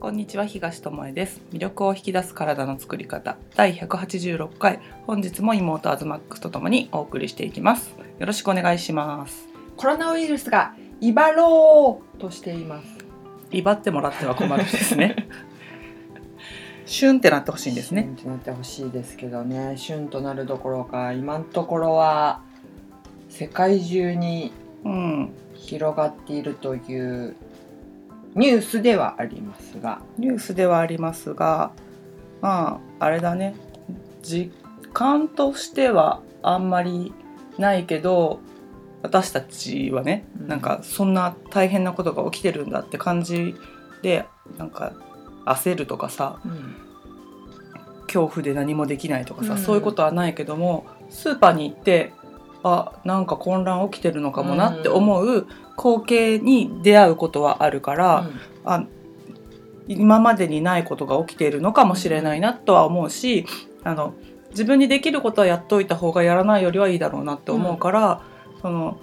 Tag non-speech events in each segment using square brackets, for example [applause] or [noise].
こんにちは東智恵です。魅力を引き出す体の作り方。第186回。本日も妹アズマックスとともにお送りしていきます。よろしくお願いします。コロナウイルスが威張ろうとしています。威張ってもらっては困るんですね。[laughs] シュンってなってほしいんですね。シュンってなってほしいですけどね。シュンとなるどころか今のところは世界中にうん。広がっているというニュースではありますが。ニュースではありますがまああれだね。実感としてはあんまりないけど私たちはね、うん。なんかそんな大変なことが起きてるんだって感じでなんか焦るとかさうん。恐怖で何もできないとかさ、うん。そういうことはないけどもスーパーに行ってあなんか混乱起きてるのかもなって思う光景に出会うことはあるから、あ今までにないことが起きているのかもしれないなとは思うしあの自分にできることはやっといた方がやらないよりはいいだろうなって思うから、その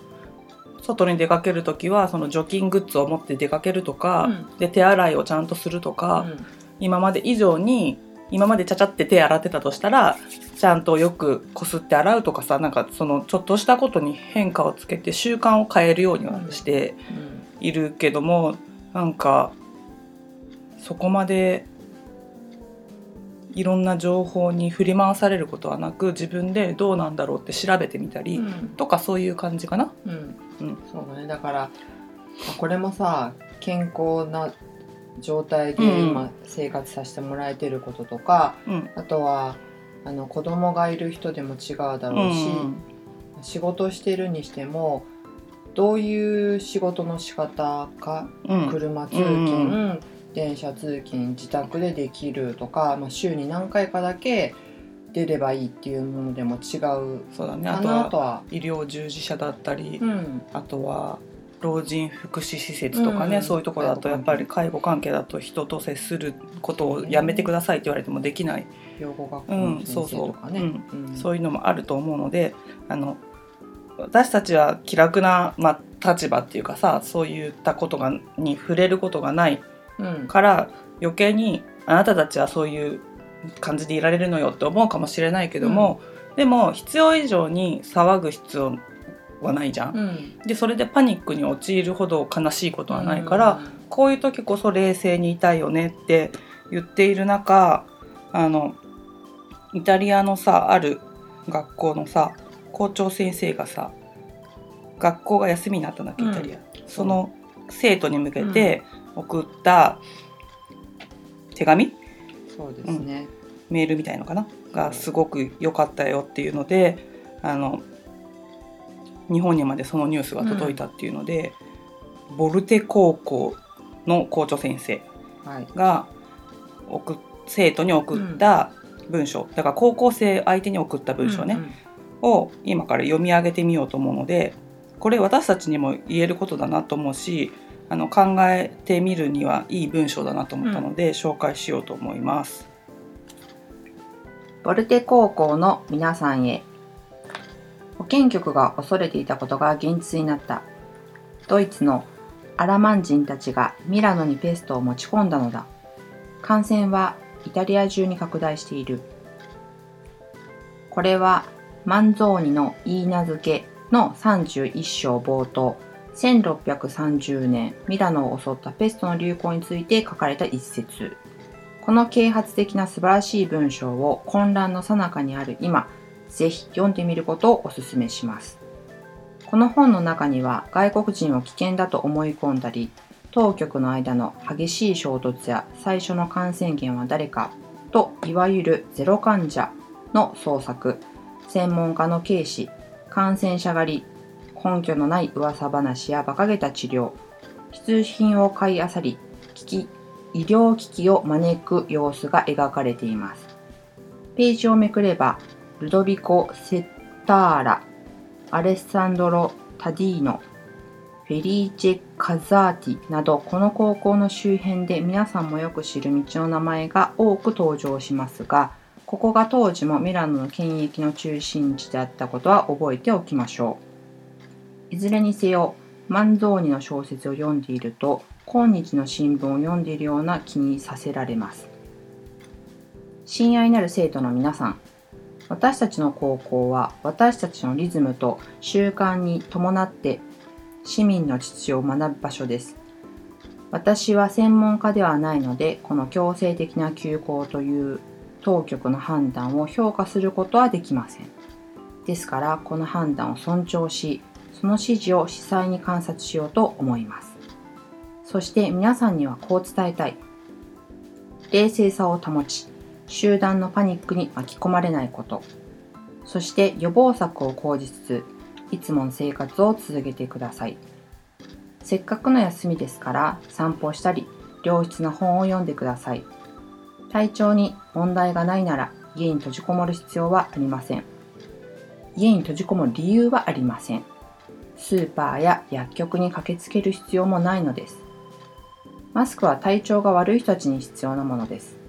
外に出かける時はその除菌グッズを持って出かけるとか、で手洗いをちゃんとするとか、今まで以上に今までちゃちゃって手洗ってたとしたらちゃんとよくこすって洗うとかさなんかそのちょっとしたことに変化をつけて習慣を変えるようにはしているけどもなんかそこまでいろんな情報に振り回されることはなく自分でどうなんだろうって調べてみたり、とかそういう感じかな。うん。うん。そうだね。だからまあこれもさ健康な状態でうん今生活させてもらえてることとか、うん。あとはあの子供がいる人でも違うだろうし、仕事してるにしてもどういう仕事の仕方か、うん。車通勤、うん電車通勤自宅でできるとか、まあ、週に何回かだけ出ればいいっていうものでも違うそうだね。あかとはなとは。医療従事者だったり、うん。あとは老人福祉施設とかね、うん。そういうところだとやっぱり介護関係だと人と接することをやめてくださいって言われてもできない、養護学校うんの先生とかね。うんそういうのもあると思うのであの私たちは気楽な、まあ、立場っていうかさそういったことがに触れることがないうん。から余計にあなたたちはそういう感じでいられるのよって思うかもしれないけども、でも必要以上に騒ぐ必要はないじゃん。うん。でそれでパニックに陥るほど悲しいことはないから、こういう時こそ冷静にいたいよねって言っている中あのイタリアのさある学校のさ校長先生がさ学校が休みになったんだっけイタリア、その生徒に向けて送った手紙？そうですね。メールみたいのかな？がすごく良かったよっていうのであの日本にまでそのニュースが届いたっていうので、ボルテ高校の校長先生はい。が送っ生徒に送った文章、だから高校生相手に送った文章ね、を今から読み上げてみようと思うのでこれ私たちにも言えることだなと思うしあの考えてみるにはいい文章だなと思ったので、紹介しようと思います。ボルテ高校の皆さんへ保健局が恐れていたことが現実になった。ドイツのアラマン人たちがミラノにペストを持ち込んだのだ。感染はイタリア中に拡大している。これはマンゾーニの言い名付けの31章冒頭。1630年ミラノを襲ったペストの流行について書かれた一節。この啓発的な素晴らしい文章を混乱の最中にある今、ぜひ読んでみることをお勧めします。この本の中には外国人を危険だと思い込んだり、当局の間の激しい衝突や最初の感染源は誰かといわゆるゼロ患者の捜索、専門家の軽視、感染者狩り、根拠のない噂話や馬鹿げた治療、必需品を買い漁り、危機医療危機を招く様子が描かれています。ページをめくれば、ルドビコ・セッターラ、アレッサンドロ・タディーノ、フェリーチェ・カザーティなど、この高校の周辺で皆さんもよく知る道の名前が多く登場しますが、ここが当時もミラノの権益の中心地であったことは覚えておきましょう。いずれにせよ、マンゾーニの小説を読んでいると、今日の新聞を読んでいるような気にさせられます親愛なる生徒の皆さん私たちの高校は私たちのリズムと習慣に伴って市民の秩序を学ぶ場所です。私は専門家ではないのでこの強制的な休校という当局の判断を評価することはできません。ですからこの判断を尊重しその指示を司祭に観察しようと思います。そして皆さんにはこう伝えたい。冷静さを保ち集団のパニックに巻き込まれないこと。そして予防策を講じつついつもの生活を続けてください。せっかくの休みですから散歩したり良質な本を読んでください。体調に問題がないなら家に閉じこもる必要はありません。家に閉じこもる理由はありません。スーパーや薬局に駆けつける必要もないのです。マスクは体調が悪い人たちに必要なものです。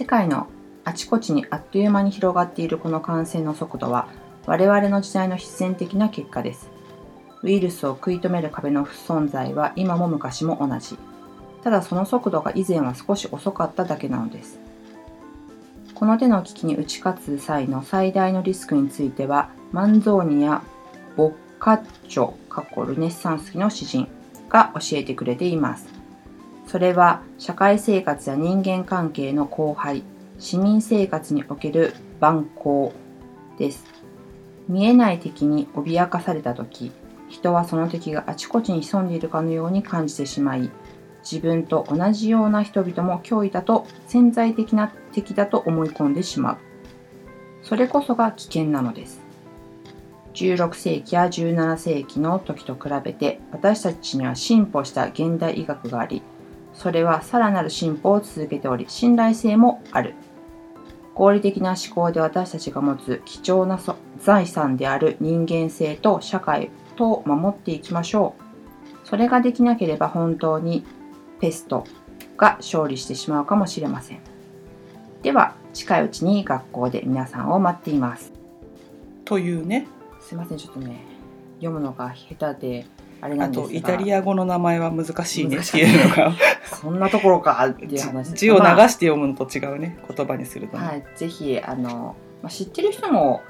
世界のあちこちにあっという間に広がっているこの感染の速度は我々の時代の必然的な結果ですウイルスを食い止める壁の不存在は今も昔も同じ。ただその速度が以前は少し遅かっただけなのです。この手の危機に打ち勝つ際の最大のリスクについては、マンゾーニやボッカッチョ、過去ルネッサンス期の詩人が教えてくれています。それは社会生活や人間関係の荒廃、市民生活における蛮行です。見えない敵に脅かされた時、人はその敵があちこちに潜んでいるかのように感じてしまい自分と同じような人々も脅威だと潜在的な敵だと思い込んでしまうそれこそが危険なのです16世紀や17世紀の時と比べて私たちには進歩した現代医学がありそれはさらなる進歩を続けており信頼性もある合理的な思考で私たちが持つ貴重な財産である人間性と社会と守っていきましょう。それができなければ本当にペストが勝利してしまうかもしれません。では、近いうちに学校で皆さんを待っています。というね。すいません、ちょっとね、読むのが下手で、あれなんですが。イタリア語の名前は難しいねっていうのが。[laughs] そんなところかっていう話。字を流して読むのと違うね、言葉にすると、ね、はい、ぜひあのまあ、知ってる人も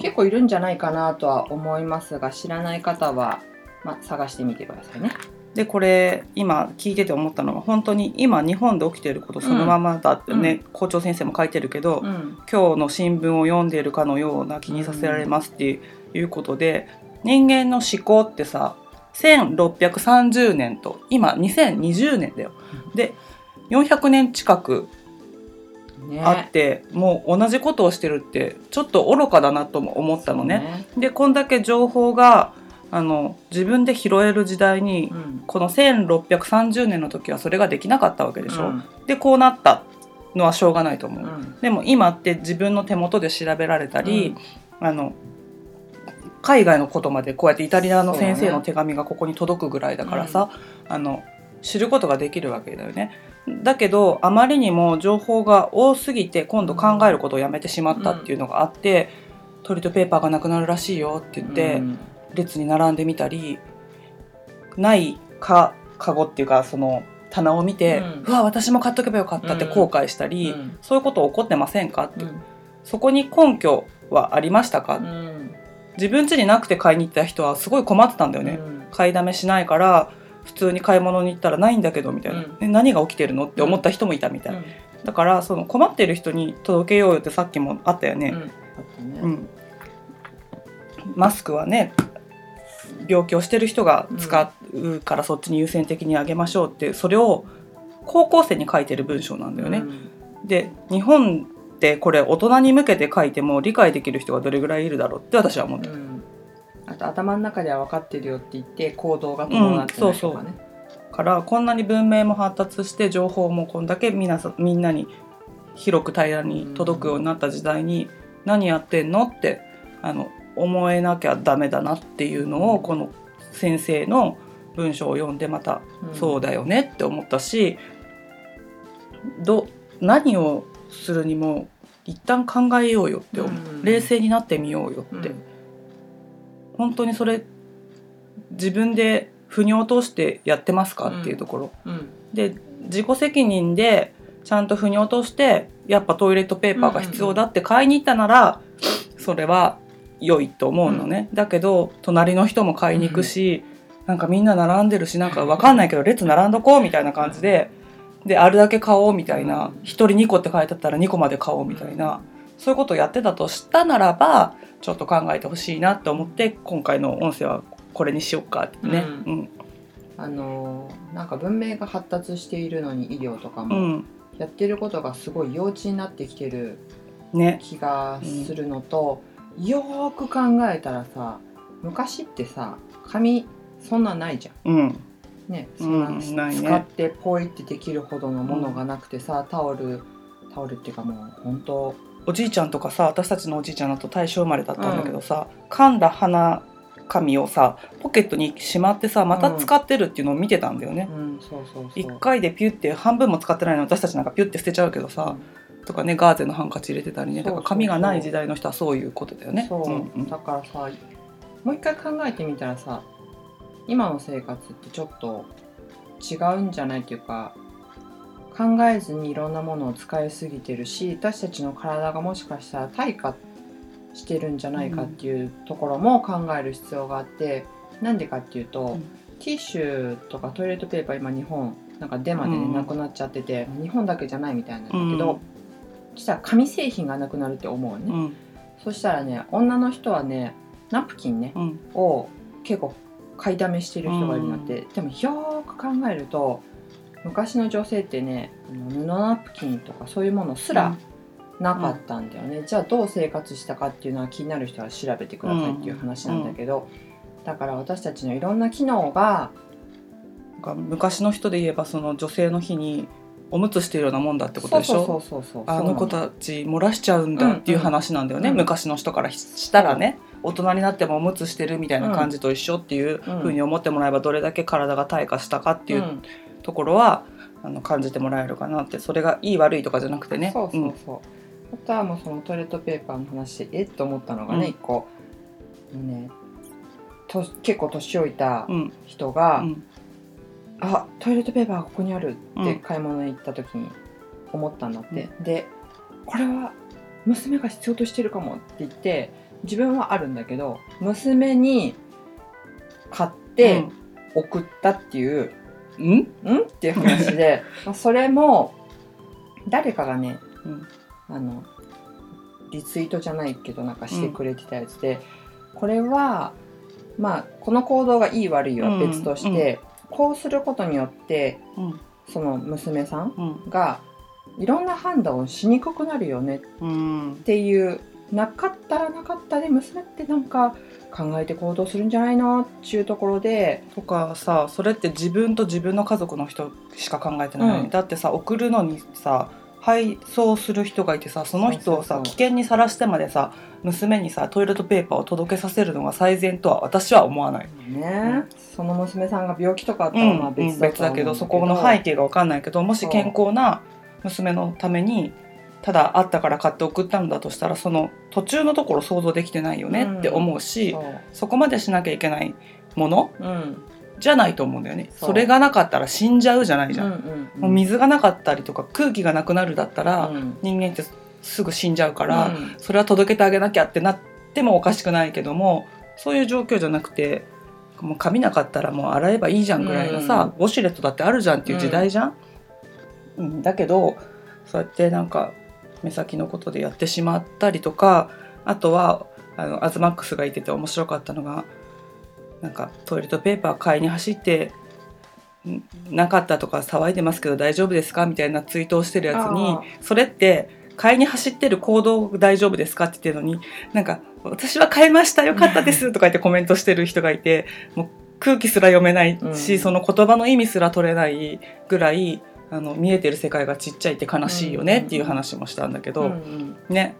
結構いるんじゃないかなとは思いますが、うん、知らない方は、まあ、探してみてくださいね。でこれ今聞いてて思ったのは本当に今日本で起きていることそのままだってね、うん、校長先生も書いてるけど、うん、今日の新聞を読んでいるかのような気にさせられますっていうことで、人間の思考ってさ1630年と今2020年だよ。で400年近くあって、ね、もう同じことをしてるってちょっと愚かだなとも思ったのね。ねでこんだけ情報があの自分で拾える時代に、うん、この1630年の時はそれができなかったわけでしょ。うん、でこうなったのはしょうがないと思う。うん、でも今って自分の手元で調べられたり、あの海外のことまでこうやってイタリアの先生の手紙がここに届くぐらいだからさ、あの知ることができるわけだよね。だけどあまりにも情報が多すぎて今度考えることをやめてしまったっていうのがあって、うん、トイレットペーパーがなくなるらしいよって言って、うん、列に並んでみたりないかカゴっていうかその棚を見て、うん、わ私も買っとけばよかったって後悔したり、うん、そういうこと起こってませんかって、そこに根拠はありましたか、自分家になくて買いに行った人はすごい困ってたんだよね、買いだめしないから普通に買い物に行ったらないんだけどみたいな、うん、何が起きてるのって思った人もいたみたいな、うん、だからその困ってる人に届けようよってさっきもあったよね。うん、マスクはね病気をしてる人が使うからそっちに優先的にあげましょうってそれを高校生に書いてる文章なんだよね。で日本ってこれ大人に向けて書いても理解できる人がどれぐらいいるだろうって私は思って、うん、あと頭の中では分かってるよって言って行動が伴ってないとかね、うん、からこんなに文明も発達して情報もこんだけ皆さみんなに広く平らに届くようになった時代に何やってんのってあの思えなきゃダメだなっていうのをこの先生の文章を読んでまたそうだよねって思ったし、ど何をするにも一旦考えようよって、冷静になってみようよって。本当にそれ自分で不腑に落としてやってますかっていうところ、うん。で自己責任でちゃんと腑に落としてやっぱトイレットペーパーが必要だって買いに行ったなら、それは良いと思うのね、だけど隣の人も買いに行くし、なんかみんな並んでるしなんかわかんないけど列並んどこうみたいな感じでであるだけ買おうみたいな。1人2個って書いてあったら2個まで買おうみたいな。そういうことをやってたとしたならばちょっと考えてほしいなって思って今回の音声はこれにしようかってね。ううん。あのーなんか文明が発達しているのに医療とかもうん。やってることがすごい幼稚になってきてるね。気がするのと、よーく考えたらさ昔ってさ紙そんなんないじゃん。うんね、うんそんなないね。使ってポイってできるほどのものがなくてさ、タオルタオルっていうかもう本当おじいちゃんとかさ私たちのおじいちゃんだと大正生まれだったんだけどさ、噛んだ鼻紙をさポケットにしまってさまた使ってるっていうのを見てたんだよね。うん。そうそうそう。一回でピュって半分も使ってないの私たちなんかピュって捨てちゃうけどさ、とかねガーゼのハンカチ入れてたりねだから紙がない時代の人はそういうことだよね。そう、んうん。だからさもう一回考えてみたらさ今の生活ってちょっと違うんじゃないっていうか考えずにいろんなものを使いすぎてるし私たちの体がもしかしたら退化してるんじゃないかっていうところも考える必要があって、なんでかっていうと、うん。ティッシュとかトイレットペーパー今日本なんかデマでね、うんなくなっちゃってて日本だけじゃないみたいなんだけど、うん。そしたら紙製品がなくなるって思うよね。うん。そしたらね女の人はねナプキンねうん。を結構買いだめしてる人がいるんだって、でもよーく考えると昔の女性ってね布ナプキンとかそういうものすらなかったんだよね、じゃあどう生活したかっていうのは気になる人は調べてくださいっていう話なんだけど、だから私たちのいろんな機能が昔の人で言えばその女性の日におむつしてるようなもんだってことでしょ？あの子たち漏らしちゃうんだっていう話なんだよね、うん昔の人からしたらね大人になってもおむつしてるみたいな感じと一緒っていううんふうに思ってもらえばどれだけ体が退化したかっていううん。ところは、あの感じてもらえるかなってそれがいい悪いとかじゃなくてね。そうそうそう、あとはもうそのトイレットペーパーの話でえ？っと思ったのがね、うん。一個。ねと結構年老いた人が、うん。あトイレットペーパーがここにあるってうん。買い物に行った時に思ったんだって、でこれは娘が必要としてるかもって言って自分はあるんだけど娘に買って送ったっていう、うん？ん？っていう話で [laughs] まあそれも誰かがねうん。あのリツイートじゃないけどなんかしてくれてたやつで、これはまあこの行動がいい悪いは別として、こうすることによってうん。その娘さんうん。がいろんな判断をしにくくなるよねっうん。ていうなかったらなかったで娘ってなんか考えて行動するんじゃないのっていうところでとかさそれって自分と自分の家族の人しか考えてない、うん。だってさ送るのにさ配送する人がいてさその人をそうそうそうさ危険にさらしてまでさ娘にさトイレットペーパーを届けさせるのが最善とは私は思わない。ね、その娘さんが病気とかあったらうんまあ別別だとは思うんだけどそこの背景が分かんないけどもし健康な娘のためにただあったから買って送ったんだとしたらその途中のところ想像できてないよねって思うし、そう。そこまでしなきゃいけないものうん。じゃないと思うんだよね。それがなかったら死んじゃうじゃないじゃん、うんうんうん。もう水がなかったりとか空気がなくなるだったら、うん。人間ってすぐ死んじゃうから、うん。それは届けてあげなきゃってなってもおかしくないけどもそういう状況じゃなくてもう髪なかったらもう洗えばいいじゃんぐらいのさ、ウォシュレットだってあるじゃんっていう時代じゃん、うん。だけどそうやってなんか目先のことでやってしまったりとかあとはあのアズマックスがいてて面白かったのがなんかトイレットペーパー買いに走ってんなかったとか騒いでますけど大丈夫ですか？みたいなツイートをしてるやつにあそれって買いに走ってる行動大丈夫ですか？って言ってるのになんか私は買いましたよかったですとか言ってコメントしてる人がいてもう空気すら読めないし、うん。その言葉の意味すら取れないぐらいあの見えてる世界がちっちゃいって悲しいよねっていう話もしたんだけど、うんうん。ね。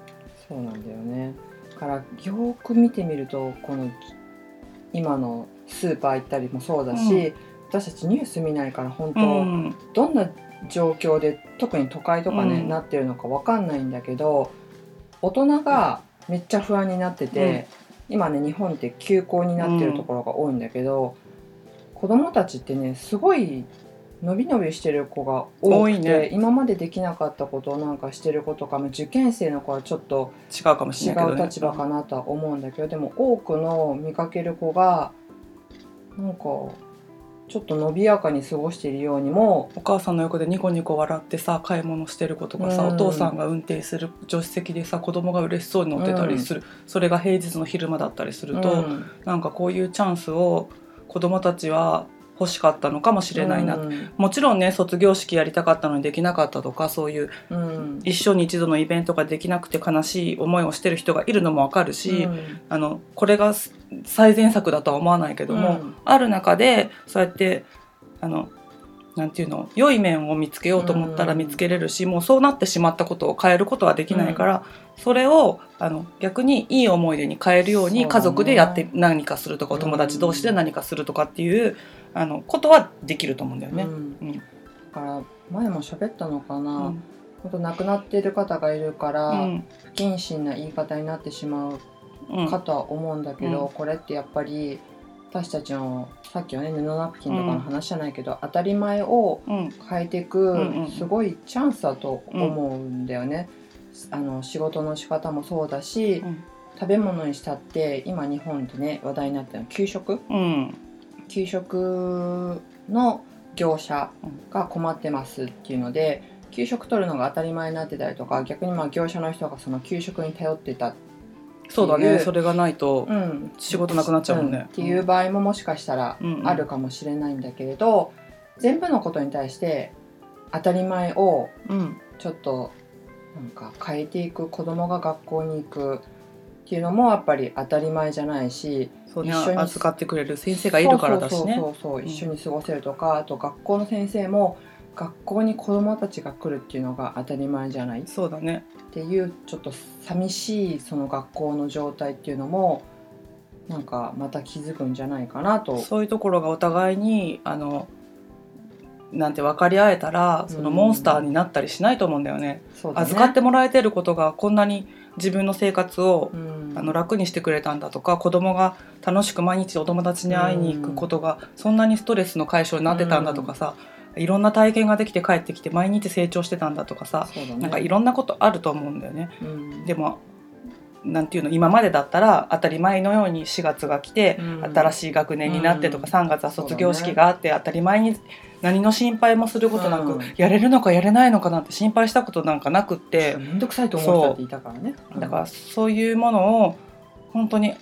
そうなんだよね。だからよーく見てみるとこの今のスーパー行ったりもそうだし、うん。私たちニュース見ないから本当、うん。どんな状況で特に都会とかね、うん。なってるのかわかんないんだけど大人がめっちゃ不安になってて、今ね日本って休校になってるところが多いんだけど、子供たちってねすごい伸び伸びしてる子が多くて、多いね。今までできなかったことをなんかしてる子とかも受験生の子はちょっと違うかもし違れないけど、ね、う立場かなとは思うんだけどでも多くの見かける子がなんかちょっと伸びやかに過ごしているようにもお母さんの横でニコニコ笑ってさ買い物してる子とかさ、うん。お父さんが運転する助手席でさ子供が嬉しそうに乗ってたりする、それが平日の昼間だったりすると、うん。なんかこういうチャンスを子供たちは欲しかったのかもしれないな、うん。もちろんね卒業式やりたかったのにできなかったとかそういううん。一生に一度のイベントができなくて悲しい思いをしてる人がいるのもわかるし、うん。あのこれが最善策だとは思わないけども、うん。ある中でそうやってあのなんていうの良い面を見つけようと思ったらうん。見つけれるし、もうそうなってしまったことを変えることはできないから、それをあの逆にいい思い出に変えるように家族でやって何かするとか、お友達同士で何かするとかっていうあのことはできると思うんだよね。うん。うん。だから前も喋ったのかうな、ん。本当亡くなっている方がいるから、うん。不謹慎な言い方になってしまううん。かとは思うんだけど、うん。これってやっぱり私たちのさっきはね布ナプキンとかの話じゃないけど、当たり前をうん。変えていくすごいチャンスだと思うんだよね。あの仕事の仕方もそうだし、うん。食べ物にしたって今日本でね話題になってるの給食。うん給食の業者が困ってますっていうので給食取るのが当たり前になってたりとか逆にまあ業者の人がその給食に頼ってた、そうだっていうね。それがないとうん、仕事なくなっちゃうもんね。っていう場合ももしかしたらうんうんあるかもしれないんだけれど、全部のことに対して当たり前をうん。ちょっとなんか変えていく子供が学校に行くっていうのもやっぱり当たり前じゃないし一緒に預かってくれる先生がいるからだしね。そうそう一緒に過ごせるとか、あと学校の先生も学校に子供たちが来るっていうのが当たり前じゃないっそうだね。ていうちょっと寂しいその学校の状態っていうのもなんかまた気づくんじゃないかなと。そういうところがお互いにあのなんて分かり合えたらそのうんモンスターになったりしないと思うんだよね。そうだね預かってもらえてることがこんなに自分の生活をうん。あの楽にしてくれたんだとか子供が楽しく毎日お友達に会いに行くことがそんなにストレスの解消になってたんだとかさいろんな体験ができて帰ってきて毎日成長してたんだとかさね。なんかいろんなことあると思うんだよね。うん。でもなんていうの今までだったら当たり前のように4月が来て、うん。新しい学年になってとか、うん。3月は卒業式があって、当たり前に何の心配もすることなく、うんやれるのかやれないのかなんて心配したことなんかなくって、めんどくさいと思う人っていたからね。だからそういうものを本当に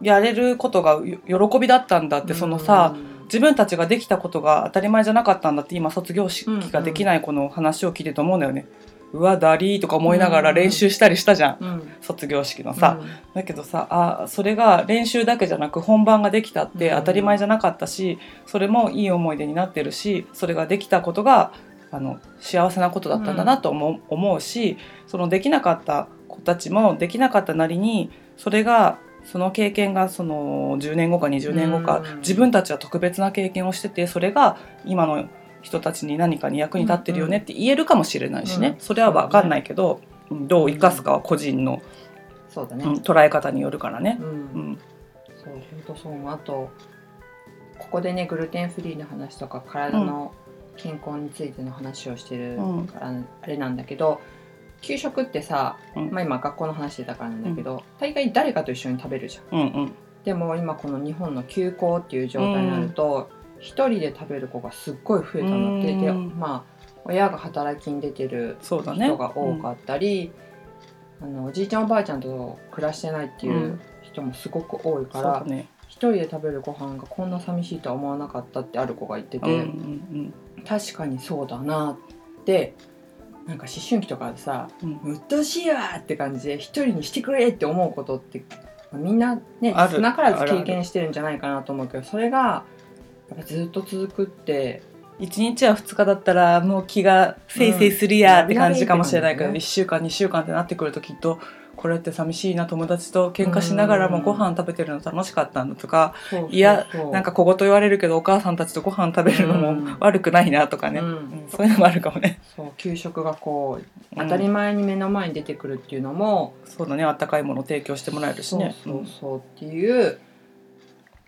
やれることがよ喜びだったんだって、そのさ自分たちができたことが当たり前じゃなかったんだって今卒業式ができない子の話を聞いてると思うんだよね。うわダリーとか思いながら練習したりしたじゃん、うん、うん卒業式のさ、だけどさあそれが練習だけじゃなく本番ができたってうん。当たり前じゃなかったし、それもいい思い出になってるしそれができたことがあの幸せなことだったんだなと思う,、思うしそのできなかった子たちもできなかったなりにそれがその経験がその10年後か20年後か、うん。自分たちは特別な経験をしててそれが今の人たちに何かに役に立ってるよねって言えるかもしれないしね、うん。それは分かんないけど、うんどう生かすかは個人の、そうだね。うん捉え方によるからね。うん。うん。そう本当そうあとここでねグルテンフリーの話とか体の健康についての話をしてるうん。からあれなんだけど、給食ってさ、うん。まあ、今学校の話だからなんだけど、大概誰かと一緒に食べるじゃん。でも今この日本の休校っていう状態になると一、人で食べる子がすっごい増えたのって、まあ親が働きに出てるそうだね。人が多かったり、あのおじいちゃんおばあちゃんと暮らしてないっていううん。人もすごく多いそから、うだね。一人で食べるご飯がこんな寂しいとは思わなかったってある子が言ってて、うんうん確かにそうだなってなんか思春期とかでさうん。うん「うっとうしいわ!」って感じで一人にしてくれって思うことってまあみんなね少なからず経験してるんじゃないかなと思うけどそれがやっぱずっと続くって。1日や2日だったらもう気がせいせいするやって感じかもしれないけど、うん1週間2週間ってなってくるときっとこれって寂しいな友達と喧嘩しながらもうん。ご飯食べてるの楽しかったんだとか、いやなんか小言言われるけどお母さんたちとご飯食べるのもうん。悪くないなとかね、うん。うんそういうのもあるかもね。そう給食がこううん。当たり前に目の前に出てくるっていうのも、そうだねあったかいものを提供してもらえるしね。そうそうっていう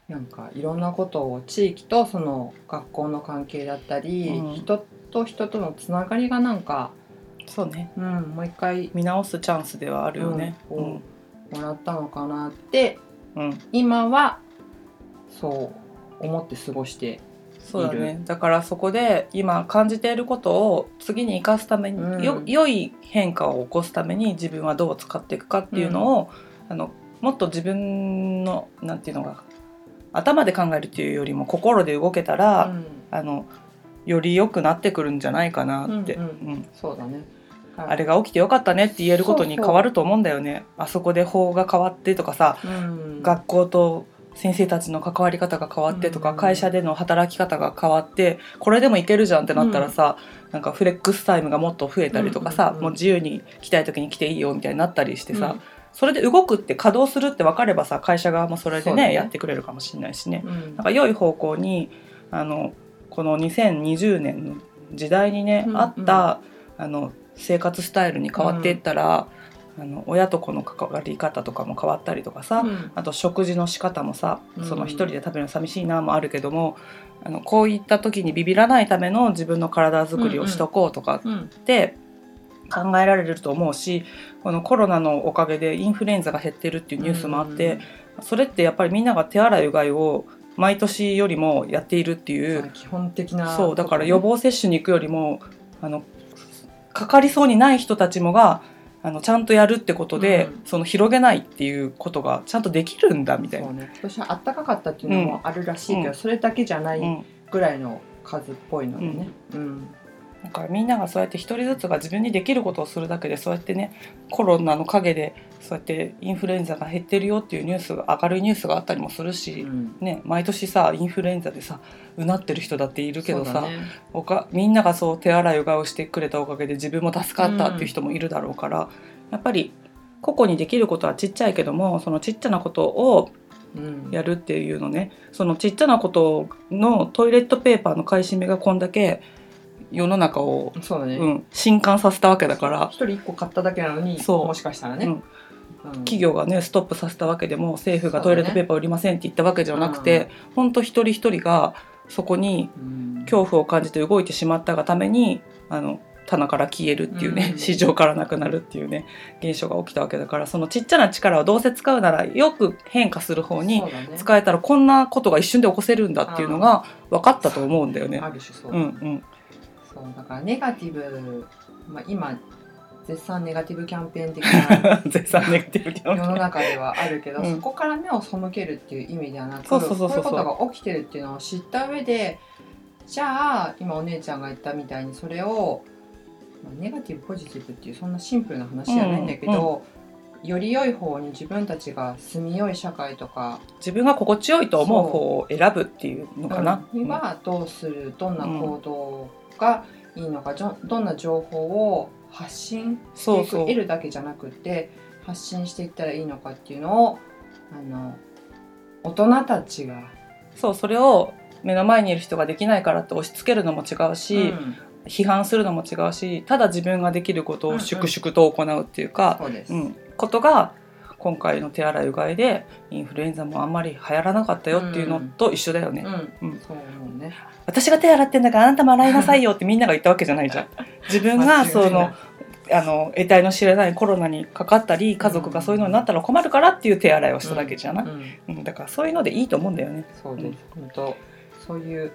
なんかいろんなことを地域とその学校の関係だったり、うん。人と人とのつながりがなんか、そうね。うん、もう一回見直すチャンスではあるよね。ううん。んもらったのかなってうん。今はそう思って過ごしてそうだね。だからそこで今感じていることを次に生かすために、うん。よ良い変化を起こすために自分はどう使っていくかっていうのを、あのもっと自分のなんていうのが頭で考えるっていうよりも心で動けたら、うん。あのより良くなってくるんじゃないかなって、うんうん。うん。そうだね。あれが起きてよかったねって言えることに変わると思うんだよね。あそこで法が変わってとかさ、うん。学校と先生たちの関わり方が変わってとか、うん。会社での働き方が変わってこれでもいけるじゃんってなったらさ、なんかフレックスタイムがもっと増えたりとかさ、うんうんうん。もう自由に来たい時に来ていいよみたいになったりしてさ、うんそれで動くって稼働するって分かればさ会社側もそれでねね。やってくれるかもしれないしね。うん。なんか良い方向にあのこの2020年の時代にね、うんあったあの生活スタイルに変わっていったら、あの親と子の関わり方とかも変わったりとかさ、うん。あと食事の仕方もさうん。その一人で食べるの寂しいなもあるけども、あのこういった時にビビらないための自分の体づくりをしとこうとかうん。って考えられると思うしこのコロナのおかげでインフルエンザが減ってるっていうニュースもあって、それってやっぱりみんなが手洗いうがいを毎年よりもやっているっていううん基本的なそうだから予防接種に行くよりもあのかかりそうにない人たちもがあのちゃんとやるってことで、うん。その広げないっていうことがちゃんとできるんだみたいな。ね。今年は暖かかったっていうのもあるらしいけど、うん。それだけじゃないうんぐらいの数っぽいのでね、うんだからみんながそうやって一人ずつが自分にできることをするだけでそうやってねコロナの陰でそうやってインフルエンザが減ってるよっていうニュースが明るいニュースがあったりもするし、うん。ね、毎年さインフルエンザでさうなってる人だっているけどさ、ね。おかみんながそう手洗いうがいをしてくれたおかげで自分も助かったっていう人もいるだろうから、やっぱり個々にできることはちっちゃいけどもそのちっちゃなことをうん。やるっていうのね。そのちっちゃなことのトイレットペーパーの買い占めがこんだけ世の中を、そうだね、うん、震撼させたわけだから。一人一個買っただけなのにそう。もしかしたらね、うん。うん。企業がねストップさせたわけでも政府がトイレットペーパー売りませんって言ったわけじゃなくて、本当一人一人がそこにうん。恐怖を感じて動いてしまったがためにあの棚から消えるっていうね、うん。市場からなくなるっていうね現象が起きたわけだからそのちっちゃな力をどうせ使うならよく変化する方に使えたらこんなことが一瞬で起こせるんだっていうのが分かったと思うんだよね。ある種そううんうんそうだからネガティブ、まあ、今絶賛ネガティブキャンペーン的な [laughs] 絶賛ネガティブキャンペ世ーン。の中ではあるけど、うん。そこから目を背けるっていう意味ではなくそうそうそうそう。こういうことが起きてるっていうのを知った上でじゃあ今お姉ちゃんが言ったみたいにそれを、まあネガティブポジティブっていうそんなシンプルな話じゃないんだけど、より良い方に自分たちが住みよい社会とか自分が心地よいと思う方を選ぶっていうのかな。にはどうするどんな行動がいいのか、どんな情報を発信していう。くそそう得るだけじゃなくて発信していったらいいのかっていうのをあの大人たちが、そうそれを目の前にいる人ができないからって押し付けるのも違うし、うん。批判するのも違うしただ自分ができることを粛々と行うっていうか、そうです、うん。ことが今回の手洗いうがいでインフルエンザもあんまり流行らなかったよっていうのと一緒だよね、うん。うん。そうね。私が手洗ってんだからあなたも洗いなさいよってみんなが言ったわけじゃないじゃん。[laughs] 自分がそのあの得体の知れないコロナにかかったり家族がそういうのになったら困るからっていう手洗いをしただけじゃない、うん。うん。だからそういうのでいいと思うんだよね。そうです、本当そういう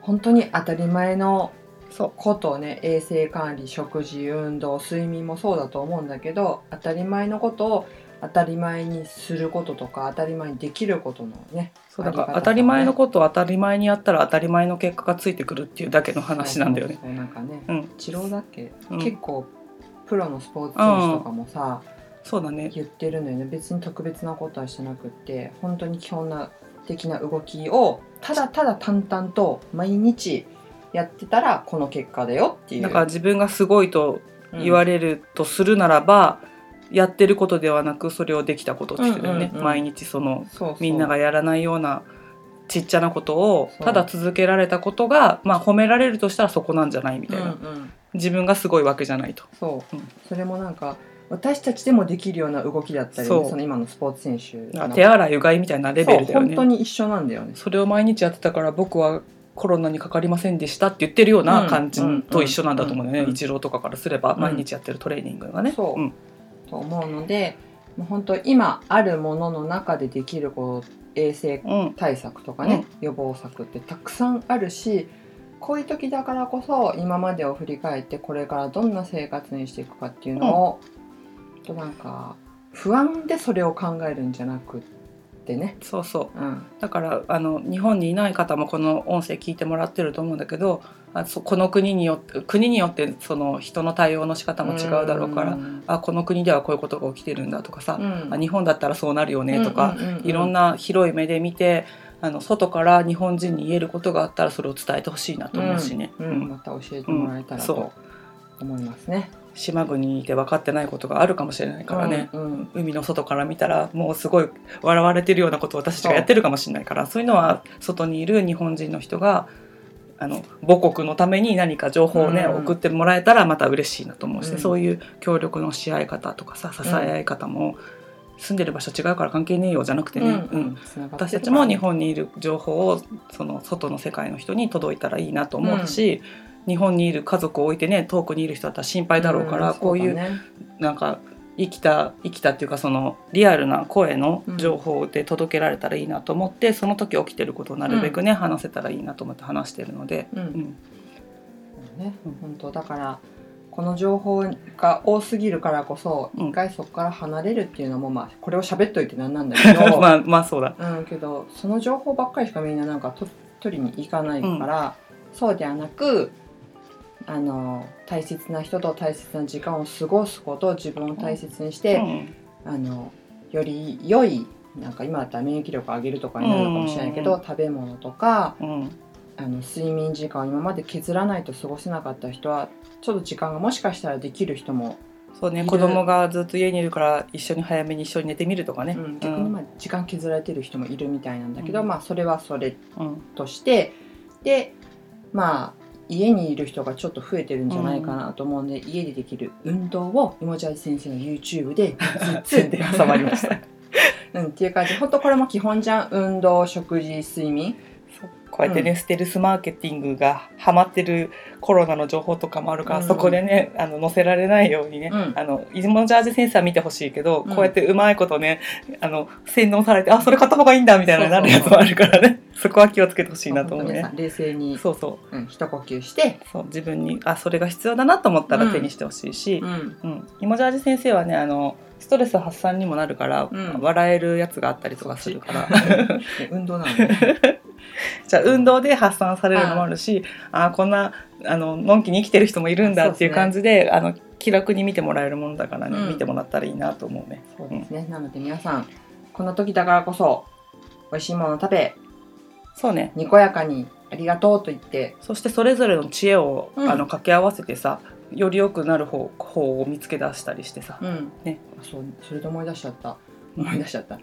本当に当たり前のそう。ことをね衛生管理食事運動睡眠もそうだと思うんだけど当たり前のことを当たり前にすることとか当たり前にできることのねそうだから当たり前のことを当たり前にやったら当たり前の結果がついてくるっていうだけの話なんだよね。そうなんかね、うん、治療だっけ、うん。結構プロのスポーツ選手とかもさ、そうだね。言ってるのよね。別に特別なことはしてなくって本当に基本な的な動きをただただ淡々と毎日やってたらこの結果だよっていう。だから自分がすごいと言われれるとするならば、やってることではなくそれをできたことって言ってたよね、うんうんうん。毎日そのそうそう。みんながやらないようなちっちゃなことをそう。ただ続けられたことが、まあ、褒められるとしたらそこなんじゃないみたいな、うんうん自分がすごいわけじゃないと。そう、うん。それもなんか私たちでもできるような動きだったり、ね、そう。その今のスポーツ選手の手洗いうがいみたいなレベルだよそう本当ねに一緒なんだよね。それを毎日やってたから僕はコロナにかかりませんでしたって言ってるような感じうんと一緒なんだと思うよね、うんイチローとかからすればうん。毎日やってるトレーニングがね、そう。うんと思うのでもう本当今あるものの中でできるこう衛生うん。対策とかね、予防策ってたくさんあるしこういう時だからこそ今までを振り返ってこれからどんな生活にしていくかっていうのを、となんか不安でそれを考えるんじゃなくってね、そうそう。うん、だからあの日本にいない方もこの音声聞いてもらってると思うんだけどあそこの国によって国によってその人の対応の仕方も違うだろうから、んあこの国ではこういうことが起きてるんだとかさ、うん。あ日本だったらそうなるよねとか、いろんな広い目で見てあの外から日本人に言えることがあったらそれを伝えてほしいなと思うしね、うん。うん。また教えてもらえたらと思いますね。島国にいて分かってないことがあるかもしれないからね、うんうん。海の外から見たらもうすごい笑われてるようなことを私たちがやってるかもしれないからそういうのは外にいる日本人の人があの母国のために何か情報をね、うん。送ってもらえたらまた嬉しいなと思うし、うん。そういう協力のし合い方とかさ支え合い方も、住んでる場所違うから関係ねえよじゃなくてね、うん。私たちも日本にいる情報をその外の世界の人に届いたらいいなと思うし、日本にいる家族を置いてね遠くにいる人だったら心配だろうから、こういうなんか生きた生きたっていうかそのリアルな声の情報で届けられたらいいなと思って、その時起きてることをなるべくね、話せたらいいなと思って話してるので、うん。うん。ね。うん。本当だからこの情報が多すぎるからこそうん。一回そこから離れるっていうのもまあこれを喋っといてなんなんだけど、[laughs] まあまあそうだ。うんけどその情報ばっかりしかみんななんかと取りに行かないから、そうではなくあの大切な人と大切な時間を過ごすこと自分を大切にして、うん。あのより良いなんか今だったら免疫力を上げるとかになるかもしれないけど、うん。食べ物とかうん。あの睡眠時間を今まで削らないと過ごせなかった人はちょっと時間がもしかしたらできる人も、そうね子供がずっと家にいるから一緒に早めに一緒に寝てみるとかね。うん逆にまあ時間削られてる人もいるみたいなんだけど、うん。まあそれはそれうん。としてでまあ家にいる人がちょっと増えてるんじゃないかなと思うんで、家でできる運動をいもじゃじ先生の YouTube で [laughs] 宣伝挟まりました。[laughs] うん、っていう感じ。本当これも基本じゃん。運動食事睡眠こうやってね、うん。ステルスマーケティングがハマってるコロナの情報とかもあるから、うん。そこでねあの載せられないようにね、うん。あのイモジャージセンサー見てほしいけど、うん。こうやってうまいことねあの洗脳されてあそれ買った方がいいんだみたいななるやつもあるからね。[laughs] そこは気をつけてほしいなと思うね。冷静にそうそう。うん、一呼吸して、そう自分にあそれが必要だなと思ったらうん。手にしてほしいし、うん。うん。イモジャージ先生はねあのストレス発散にもなるから、うん。笑えるやつがあったりとかするから。ね [laughs] 運動なの？ね [laughs] じ運動で発散されるのもあるし、ああこんなあののんきに生きてる人もいるんだっていう感じであの気楽に見てもらえるものだからね、うん。見てもらったらいいなと思うね。そうですね、なので皆さんこの時だからこそ美味しいものを食べそうね。にこやかにありがとうと言ってそしてそれぞれの知恵を、うん。あの掛け合わせてさより良くなる方法を見つけ出したりしてさ、うん。ね。あそうそれで思い出しちゃった。思い出しちゃった。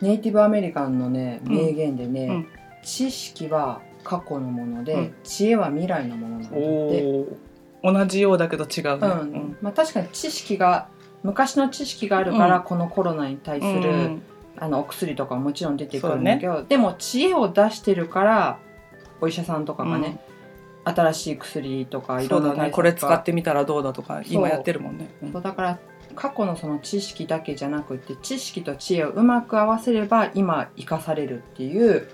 ネイティブアメリカンのねうん。名言でね、うん知識は過去のもので、うん。知恵は未来のものなんだって。おお同じようだけど違うね。うん。まあ、確かに知識が昔の知識があるから、うん。このコロナに対すうん。る、あのお薬とかももちろん出てくるんだけど、でも知恵を出してるからお医者さんとかがね、新しい薬とかいろんなねこれ使ってみたらどうだとか今やってるもんね。だから過去のその知識だけじゃなくて知識と知恵をうまく合わせれば今生かされるっていう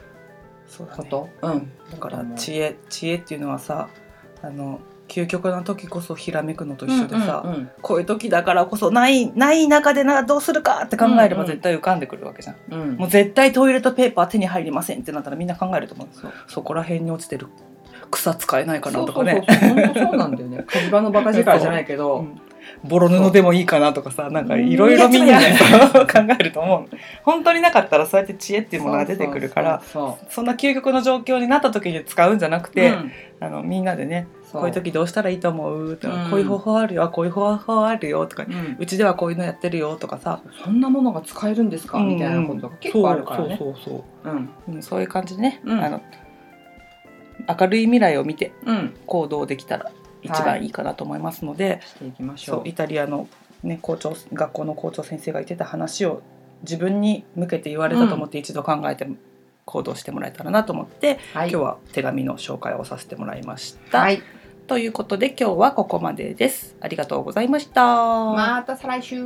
そうだね。こと、うん。だから知恵知恵っていうのはさあの究極な時こそひらめくのと一緒でさ、うんうんこういう時だからこそないない中でなどうするかって考えればうんうん絶対浮かんでくるわけじゃん、うん。うんもう絶対トイレットペーパー手に入りませんってなったらみんな考えると思う。そう。そこら辺に落ちてる草使えないかそうなとかね。そうそう本当そうなんだよね。火事場のバカ力じゃないけど、うんボロ布でもいいかなとかさなんかいろいろみんなうんそう考えると思う。本当になかったらそうやって知恵っていうものが出てくるからそんな究極の状況になった時に使うんじゃなくて、うん。あのみんなでねこういう時どうしたらいいと思うとか、うん。こういう方法あるよこういう方法あるよとか、うん。うちではこういうのやってるよとかさ、そんなものが使えるんですか、みたいなことが結構あるからね。そうそうそううん、そう、いう感じでね、うん。あの明るい未来を見てうん、行動できたら一番いいかなと思いますので、していきましょう。そうイタリアのね、校長学校の校長先生が言ってた話を自分に向けて言われたと思って一度考えて行動してもらえたらなと思って、はい今日は手紙の紹介をさせてもらいました。はいということで今日はここまでです。ありがとうございました。また再来週